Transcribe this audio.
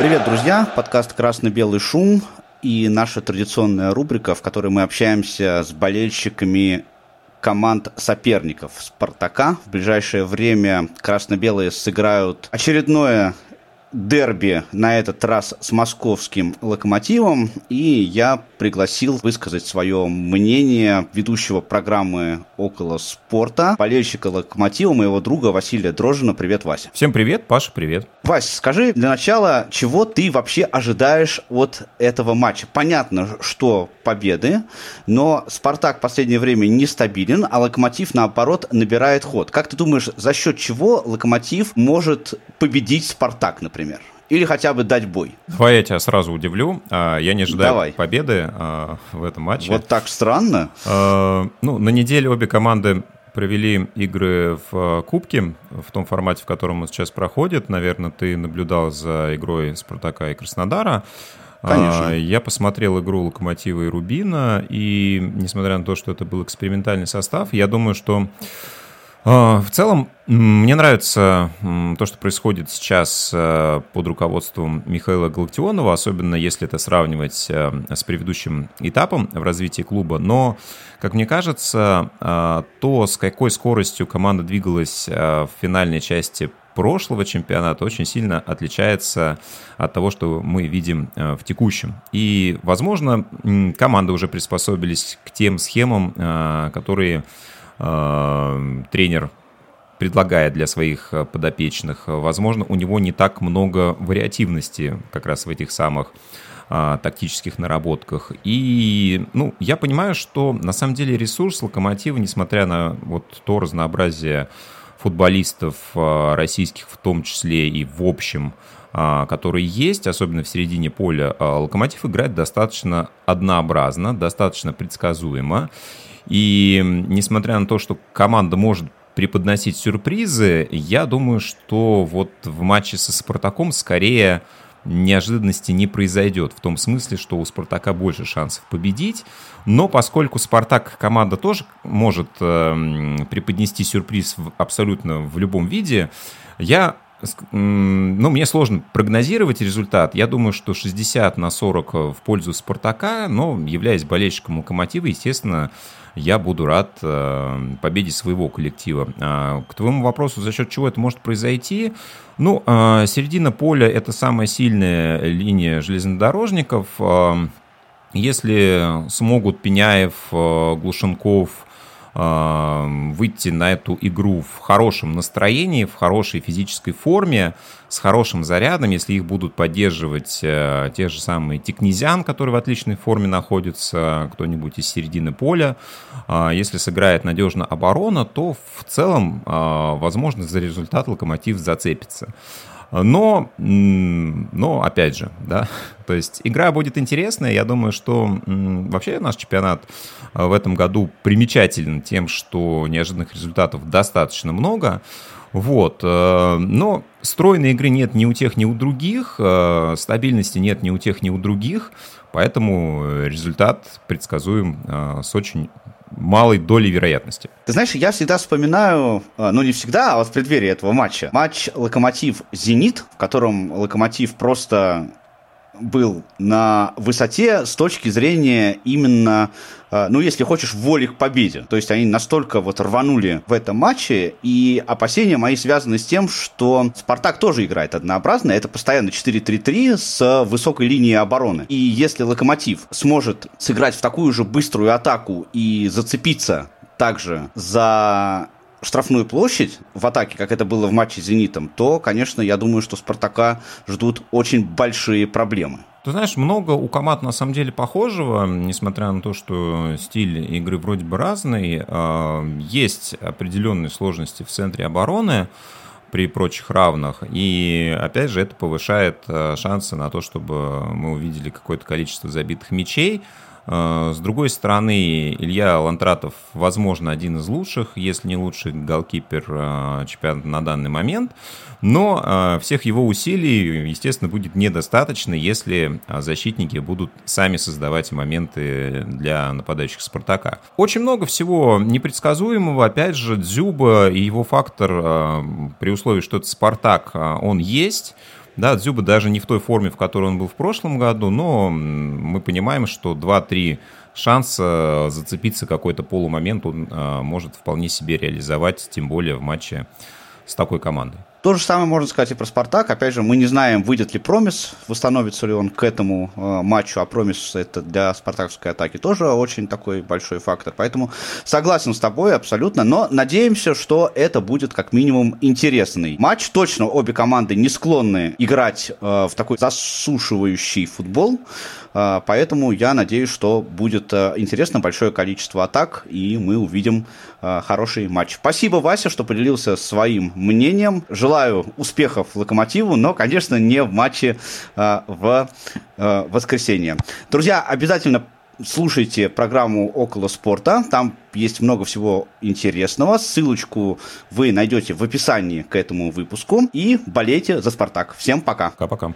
Привет, друзья! Подкаст «Красно-белый шум» и наша традиционная рубрика, в которой мы общаемся с болельщиками команд соперников «Спартака». В ближайшее время красно-белые сыграют очередное дерби, на этот раз с московским локомотивом, и я пригласил высказать свое мнение ведущего программы «Около спорта», болельщика локомотива, моего друга Василия Дрожина. Привет, Вася. Всем привет, Паша, привет. Вась, скажи для начала, чего ты вообще ожидаешь от этого матча? Понятно, что победы, но «Спартак» в последнее время нестабилен, а «Локомотив», наоборот, набирает ход. Как ты думаешь, за счет чего «Локомотив» может победить «Спартак», например? Или хотя бы дать бой? Давай я тебя сразу удивлю. А, я не ожидаю Давай. победы а, в этом матче. Вот так странно. А, ну, на неделе обе команды провели игры в Кубке, в том формате, в котором он сейчас проходит. Наверное, ты наблюдал за игрой Спартака и Краснодара. Конечно. Я посмотрел игру Локомотива и Рубина, и несмотря на то, что это был экспериментальный состав, я думаю, что в целом, мне нравится то, что происходит сейчас э, под руководством Михаила Галактионова, особенно если это сравнивать э, с предыдущим этапом в развитии клуба. Но, как мне кажется, э, то, с какой скоростью команда двигалась в финальной части прошлого чемпионата очень сильно отличается от того, что мы видим в текущем. И, возможно, команды уже приспособились к тем схемам, которые Э, тренер предлагает для своих э, подопечных. Возможно, у него не так много вариативности как раз в этих самых а, тактических наработках. И, ну, я понимаю, что на самом деле ресурс Локомотива, несмотря на вот то разнообразие футболистов российских в том числе и в общем, которые есть, особенно в середине поля, Локомотив играет достаточно однообразно, достаточно предсказуемо. И несмотря на то, что команда может преподносить сюрпризы, я думаю, что вот в матче со Спартаком скорее неожиданности не произойдет. В том смысле, что у Спартака больше шансов победить. Но поскольку Спартак команда тоже может э, преподнести сюрприз в, абсолютно в любом виде, я ну, мне сложно прогнозировать результат. Я думаю, что 60 на 40 в пользу Спартака, но являясь болельщиком Локомотива, естественно, я буду рад э, победе своего коллектива. А, к твоему вопросу, за счет чего это может произойти? Ну, э, середина поля – это самая сильная линия железнодорожников. Э, если смогут Пеняев, Глушенков, выйти на эту игру в хорошем настроении, в хорошей физической форме, с хорошим зарядом, если их будут поддерживать э, те же самые Тикнезян, который в отличной форме находится, кто-нибудь из середины поля, э, если сыграет надежно оборона, то в целом, э, возможно, за результат Локомотив зацепится. Но, но опять же, да, то есть игра будет интересная. Я думаю, что вообще наш чемпионат э, в этом году примечателен тем, что неожиданных результатов достаточно много. Вот. Э, но стройной игры нет ни у тех, ни у других, э, стабильности нет ни у тех, ни у других, поэтому результат предсказуем с очень малой долей вероятности. Ты знаешь, я всегда вспоминаю, э, ну не всегда, а вот в преддверии этого матча, матч Локомотив-Зенит, в котором Локомотив просто был на высоте с точки зрения именно, э, ну, если хочешь, воли к победе. То есть они настолько вот рванули в этом матче, и опасения мои связаны с тем, что Спартак тоже играет однообразно, это постоянно 4-3-3 с высокой линией обороны. И если Локомотив сможет сыграть в такую же быструю атаку и зацепиться также за штрафную площадь в атаке, как это было в матче с «Зенитом», то, конечно, я думаю, что «Спартака» ждут очень большие проблемы. Ты знаешь, много у команд на самом деле похожего, несмотря на то, что стиль игры вроде бы разный. А, есть определенные сложности в центре обороны при прочих равных. И опять же, это повышает а, шансы на то, чтобы мы увидели какое-то количество забитых мячей. Э, с другой стороны, Илья Лантратов, возможно, один из лучших, если не лучший голкипер э, чемпионата на данный момент. Но э, всех его усилий, естественно, будет недостаточно, если защитники будут сами создавать моменты для нападающих Спартака. Очень много всего непредсказуемого. Опять же, Дзюба и его фактор, при условии, что это Спартак, он есть. Да, Дзюба даже не в той форме, в которой он был в прошлом году, но мы понимаем, что 2-3 шанса зацепиться какой-то полумомент он а, может вполне себе реализовать, тем более в матче с такой командой. То же самое можно сказать и про «Спартак». Опять же, мы не знаем, выйдет ли Промис, восстановится ли он к этому э, матчу, а Промис это для спартаковской атаки тоже очень такой большой фактор. Поэтому согласен с тобой абсолютно, но надеемся, что это будет как минимум интересный матч. Точно обе команды не склонны играть э, в такой засушивающий футбол, э, поэтому я надеюсь, что будет э, интересно большое количество атак, и мы увидим э, хороший матч. Спасибо, Вася, что поделился своим мнением. Желаю желаю успехов Локомотиву, но, конечно, не в матче э, в э, воскресенье. Друзья, обязательно слушайте программу «Около спорта». Там есть много всего интересного. Ссылочку вы найдете в описании к этому выпуску. И болейте за «Спартак». Всем пока. Пока-пока.